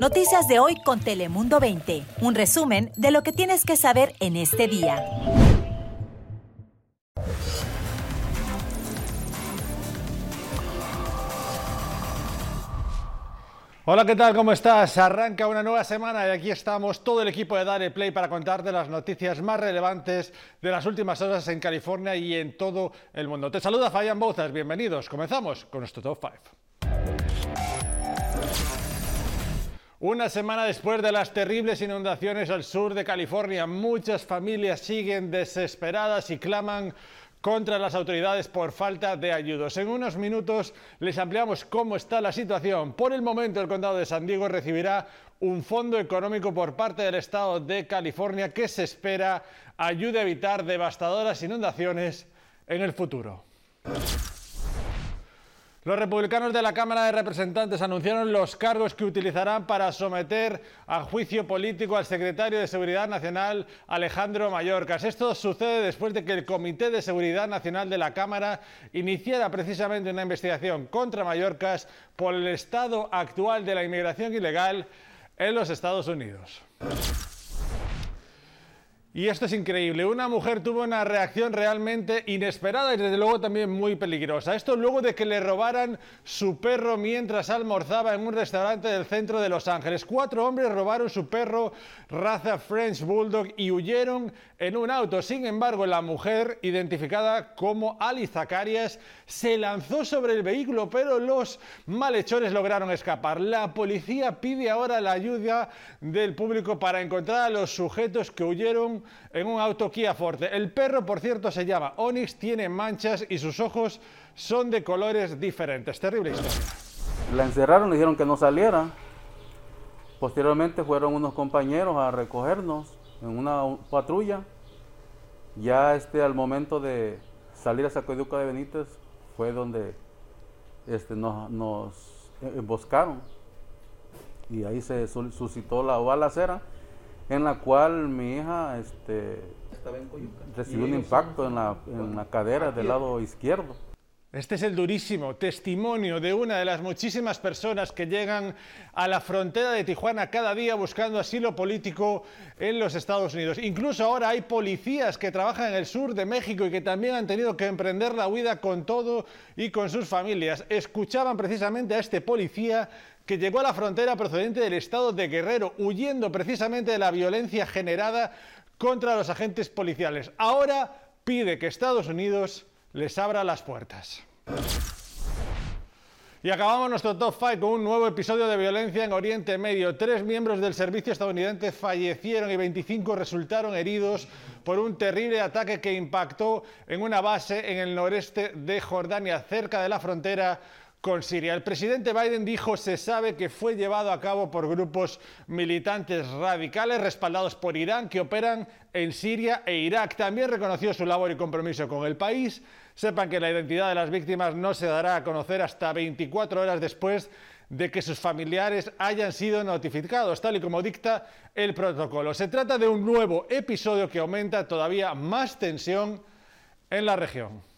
Noticias de hoy con Telemundo 20. Un resumen de lo que tienes que saber en este día. Hola, ¿qué tal? ¿Cómo estás? Arranca una nueva semana y aquí estamos todo el equipo de Dare Play para contarte las noticias más relevantes de las últimas horas en California y en todo el mundo. Te saluda Fabián Bouzas, bienvenidos. Comenzamos con nuestro Top 5. Una semana después de las terribles inundaciones al sur de California, muchas familias siguen desesperadas y claman contra las autoridades por falta de ayudos. En unos minutos les ampliamos cómo está la situación. Por el momento el condado de San Diego recibirá un fondo económico por parte del estado de California que se espera ayude a evitar devastadoras inundaciones en el futuro. Los republicanos de la Cámara de Representantes anunciaron los cargos que utilizarán para someter a juicio político al secretario de Seguridad Nacional Alejandro Mayorkas. Esto sucede después de que el Comité de Seguridad Nacional de la Cámara iniciara precisamente una investigación contra Mayorkas por el estado actual de la inmigración ilegal en los Estados Unidos. Y esto es increíble. Una mujer tuvo una reacción realmente inesperada y desde luego también muy peligrosa. Esto luego de que le robaran su perro mientras almorzaba en un restaurante del centro de Los Ángeles. Cuatro hombres robaron su perro raza French Bulldog y huyeron en un auto. Sin embargo, la mujer, identificada como Ali Zacarias, se lanzó sobre el vehículo, pero los malhechores lograron escapar. La policía pide ahora la ayuda del público para encontrar a los sujetos que huyeron en un auto Kia Forte. El perro, por cierto, se llama Onyx, tiene manchas y sus ojos son de colores diferentes. Terrible historia. La encerraron, le dijeron que no saliera. Posteriormente fueron unos compañeros a recogernos en una patrulla. Ya este, al momento de salir a Sacoduca de Benítez fue donde este, nos, nos emboscaron y ahí se suscitó la balacera en la cual mi hija este, recibió un impacto en la, en la cadera del lado izquierdo. Este es el durísimo testimonio de una de las muchísimas personas que llegan a la frontera de Tijuana cada día buscando asilo político en los Estados Unidos. Incluso ahora hay policías que trabajan en el sur de México y que también han tenido que emprender la huida con todo y con sus familias. Escuchaban precisamente a este policía que llegó a la frontera procedente del estado de Guerrero, huyendo precisamente de la violencia generada contra los agentes policiales. Ahora pide que Estados Unidos les abra las puertas. Y acabamos nuestro top 5 con un nuevo episodio de violencia en Oriente Medio. Tres miembros del servicio estadounidense fallecieron y 25 resultaron heridos por un terrible ataque que impactó en una base en el noreste de Jordania, cerca de la frontera El presidente Biden dijo se sabe que fue llevado a cabo por grupos militantes radicales respaldados por Irán que operan en Siria e Irak. También reconoció su labor y compromiso con el país. Sepan que la identidad de las víctimas no se dará a conocer hasta 24 horas después de que sus familiares hayan sido notificados, tal y como dicta el protocolo. Se trata de un nuevo episodio que aumenta todavía más tensión en la región.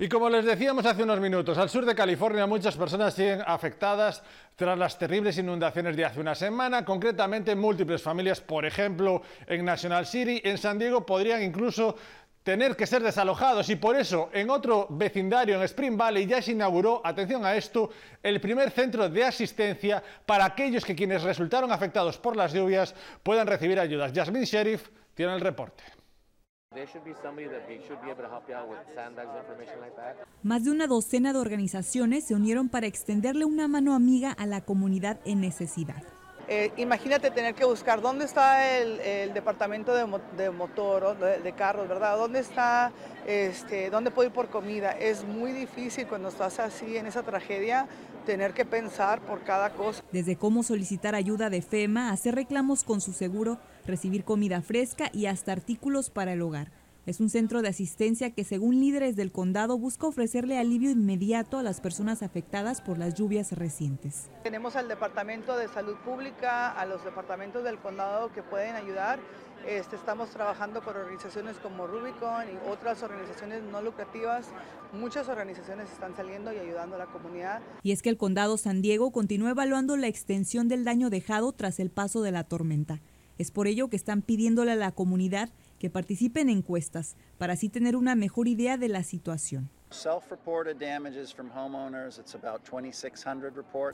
Y como les decíamos hace unos minutos, al sur de California muchas personas siguen afectadas tras las terribles inundaciones de hace una semana, concretamente múltiples familias, por ejemplo, en National City, en San Diego, podrían incluso tener que ser desalojados y por eso en otro vecindario en Spring Valley ya se inauguró, atención a esto, el primer centro de asistencia para aquellos que quienes resultaron afectados por las lluvias puedan recibir ayudas. Jasmine Sheriff tiene el reporte. Más de una docena de organizaciones se unieron para extenderle una mano amiga a la comunidad en necesidad. Eh, imagínate tener que buscar dónde está el, departamento de, motor, de, de, carros, ¿verdad? ¿Dónde está, este, dónde puedo ir por comida? Es muy difícil cuando estás así en esa tragedia tener que pensar por cada cosa. Desde cómo solicitar ayuda de FEMA, hacer reclamos con su seguro, recibir comida fresca y hasta artículos para el hogar. Es un centro de asistencia que, según líderes del condado, busca ofrecerle alivio inmediato a las personas afectadas por las lluvias recientes. Tenemos al Departamento de Salud Pública, a los departamentos del condado que pueden ayudar. Este, estamos trabajando con organizaciones como Rubicon y otras organizaciones no lucrativas. Muchas organizaciones están saliendo y ayudando a la comunidad. Y es que el condado San Diego continúa evaluando la extensión del daño dejado tras el paso de la tormenta. Es por ello que están pidiéndole a la comunidad que participen en encuestas para así tener una mejor idea de la situación.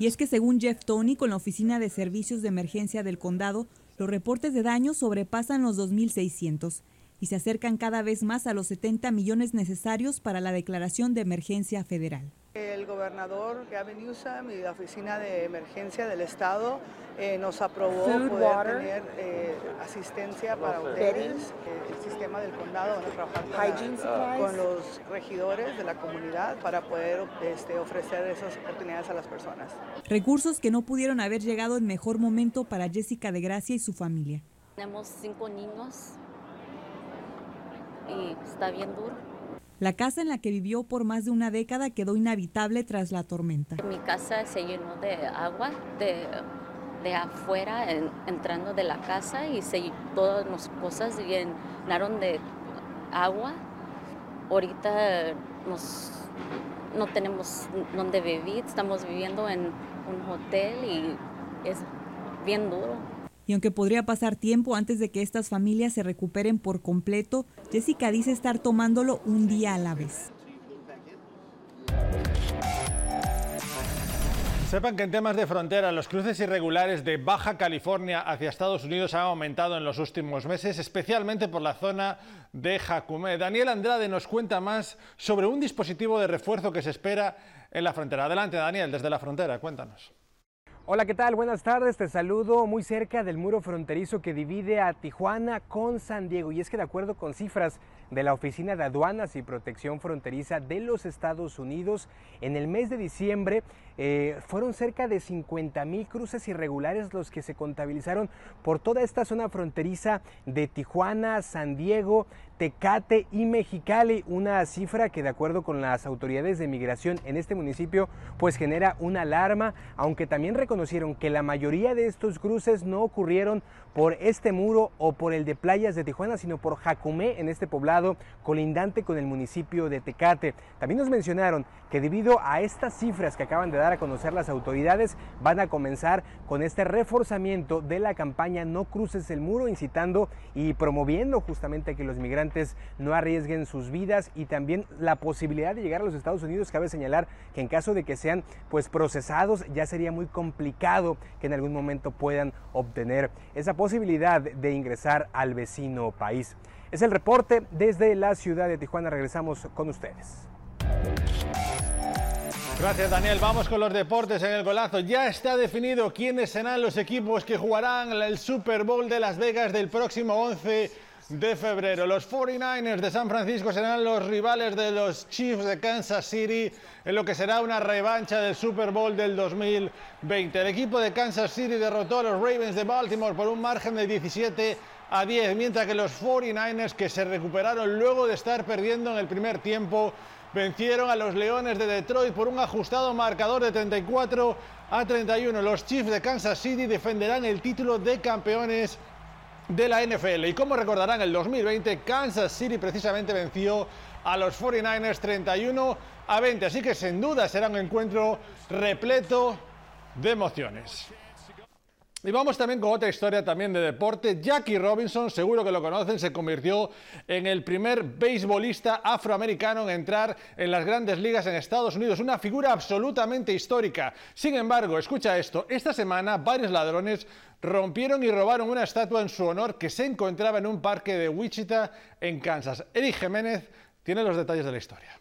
Y es que según Jeff Tony con la Oficina de Servicios de Emergencia del Condado, los reportes de daños sobrepasan los 2.600 y se acercan cada vez más a los 70 millones necesarios para la declaración de emergencia federal. El gobernador Gavin Newsom y la Oficina de Emergencia del Estado eh, nos aprobó poder tener eh, asistencia para ustedes. Eh, el sistema del condado van a trabajar con, los regidores de la comunidad para poder este, ofrecer esas oportunidades a las personas. Recursos que no pudieron haber llegado en mejor momento para Jessica de Gracia y su familia. Tenemos cinco niños y está bien duro. La casa en la que vivió por más de una década quedó inhabitable tras la tormenta. Mi casa se llenó de agua de, de afuera, entrando de la casa y se, todas las cosas llenaron de agua. Ahorita nos, no tenemos donde vivir, estamos viviendo en un hotel y es bien duro. Y aunque podría pasar tiempo antes de que estas familias se recuperen por completo, Jessica dice estar tomándolo un día a la vez. Sepan que en temas de frontera los cruces irregulares de Baja California hacia Estados Unidos han aumentado en los últimos meses, especialmente por la zona de Jacumé. Daniel Andrade nos cuenta más sobre un dispositivo de refuerzo que se espera en la frontera. Adelante, Daniel, desde la frontera, cuéntanos. Hola, ¿qué tal? Buenas tardes. Te saludo muy cerca del muro fronterizo que divide a Tijuana con San Diego. Y es que de acuerdo con cifras de la Oficina de Aduanas y Protección Fronteriza de los Estados Unidos, en el mes de diciembre eh, fueron cerca de 50 mil cruces irregulares los que se contabilizaron por toda esta zona fronteriza de Tijuana, San Diego, Tecate y Mexicali, una cifra que de acuerdo con las autoridades de migración en este municipio pues genera una alarma, aunque también reconocieron que la mayoría de estos cruces no ocurrieron por este muro o por el de playas de Tijuana, sino por Jacumé en este poblado colindante con el municipio de Tecate. También nos mencionaron que debido a estas cifras que acaban de dar a conocer las autoridades, van a comenzar con este reforzamiento de la campaña No cruces el muro, incitando y promoviendo justamente que los migrantes no arriesguen sus vidas y también la posibilidad de llegar a los Estados Unidos. Cabe señalar que en caso de que sean pues procesados ya sería muy complicado que en algún momento puedan obtener esa posibilidad de ingresar al vecino país. Es el reporte desde la ciudad de Tijuana. Regresamos con ustedes. Gracias Daniel. Vamos con los deportes en el golazo. Ya está definido quiénes serán los equipos que jugarán el Super Bowl de Las Vegas del próximo 11 de febrero. Los 49ers de San Francisco serán los rivales de los Chiefs de Kansas City en lo que será una revancha del Super Bowl del 2020. El equipo de Kansas City derrotó a los Ravens de Baltimore por un margen de 17 a 10, mientras que los 49ers que se recuperaron luego de estar perdiendo en el primer tiempo vencieron a los Leones de Detroit por un ajustado marcador de 34 a 31. Los Chiefs de Kansas City defenderán el título de campeones de la NFL. Y como recordarán, el 2020 Kansas City precisamente venció a los 49ers 31 a 20. Así que sin duda será un encuentro repleto de emociones. Y vamos también con otra historia también de deporte. Jackie Robinson, seguro que lo conocen, se convirtió en el primer beisbolista afroamericano en entrar en las grandes ligas en Estados Unidos. Una figura absolutamente histórica. Sin embargo, escucha esto, esta semana varios ladrones rompieron y robaron una estatua en su honor que se encontraba en un parque de Wichita, en Kansas. Eric Jiménez tiene los detalles de la historia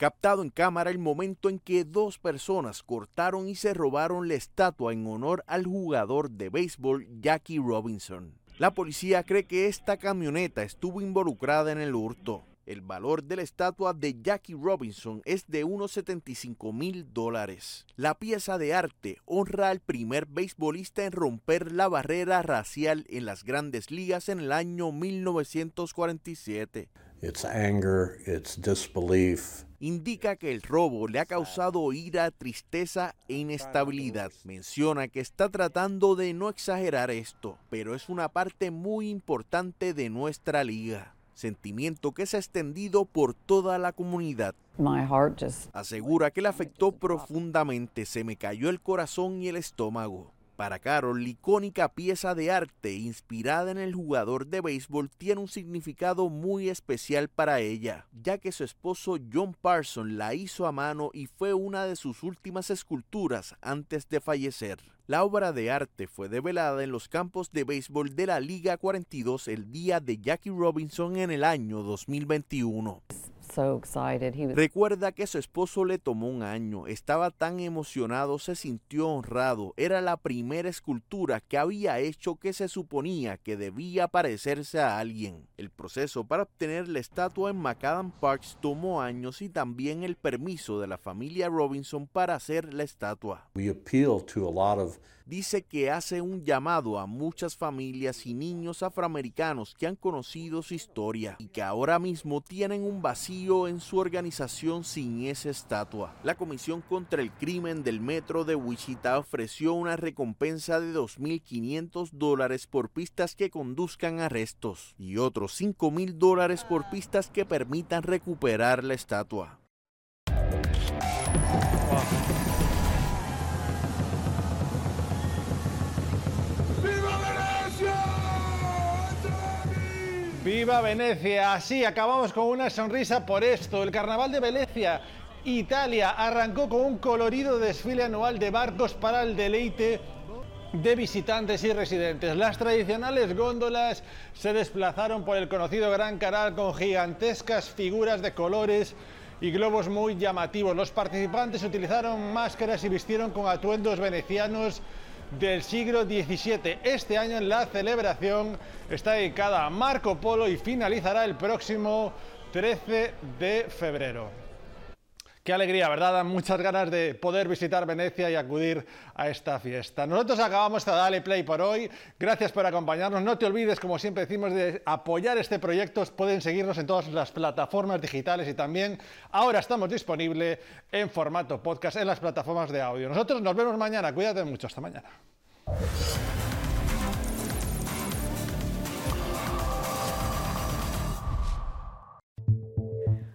captado en cámara el momento en que dos personas cortaron y se robaron la estatua en honor al jugador de béisbol Jackie Robinson. La policía cree que esta camioneta estuvo involucrada en el hurto. El valor de la estatua de Jackie Robinson es de unos 75 mil dólares. La pieza de arte honra al primer beisbolista en romper la barrera racial en las grandes ligas en el año 1947. It's anger, it's disbelief. Indica que el robo le ha causado ira, tristeza e inestabilidad. Menciona que está tratando de no exagerar esto, pero es una parte muy importante de nuestra liga sentimiento que se ha extendido por toda la comunidad. Asegura que le afectó profundamente, se me cayó el corazón y el estómago. Para Carol, la icónica pieza de arte inspirada en el jugador de béisbol tiene un significado muy especial para ella, ya que su esposo John Parson la hizo a mano y fue una de sus últimas esculturas antes de fallecer. La obra de arte fue develada en los campos de béisbol de la Liga 42 el día de Jackie Robinson en el año 2021. Recuerda que su esposo le tomó un año, estaba tan emocionado, se sintió honrado, era la primera escultura que había hecho que se suponía que debía parecerse a alguien. El proceso para obtener la estatua en Macadam Parks tomó años y también el permiso de la familia Robinson para hacer la estatua. Dice que hace un llamado a muchas familias y niños afroamericanos que han conocido su historia y que ahora mismo tienen un vacío en su organización sin esa estatua. La Comisión contra el Crimen del Metro de Wichita ofreció una recompensa de 2.500 dólares por pistas que conduzcan a arrestos y otros 5.000 dólares por pistas que permitan recuperar la estatua. ¡Viva Venecia! Así acabamos con una sonrisa por esto. El Carnaval de Venecia, Italia, arrancó con un colorido desfile anual de barcos para el deleite de visitantes y residentes. Las tradicionales góndolas se desplazaron por el conocido Gran Canal con gigantescas figuras de colores y globos muy llamativos. Los participantes utilizaron máscaras y vistieron con atuendos venecianos del siglo XVII. Este año la celebración está dedicada a Marco Polo y finalizará el próximo 13 de febrero. Qué alegría, ¿verdad? Dan muchas ganas de poder visitar Venecia y acudir a esta fiesta. Nosotros acabamos de Dale Play por hoy. Gracias por acompañarnos. No te olvides, como siempre decimos, de apoyar este proyecto. Pueden seguirnos en todas las plataformas digitales y también ahora estamos disponibles en formato podcast en las plataformas de audio. Nosotros nos vemos mañana. Cuídate mucho. Hasta mañana.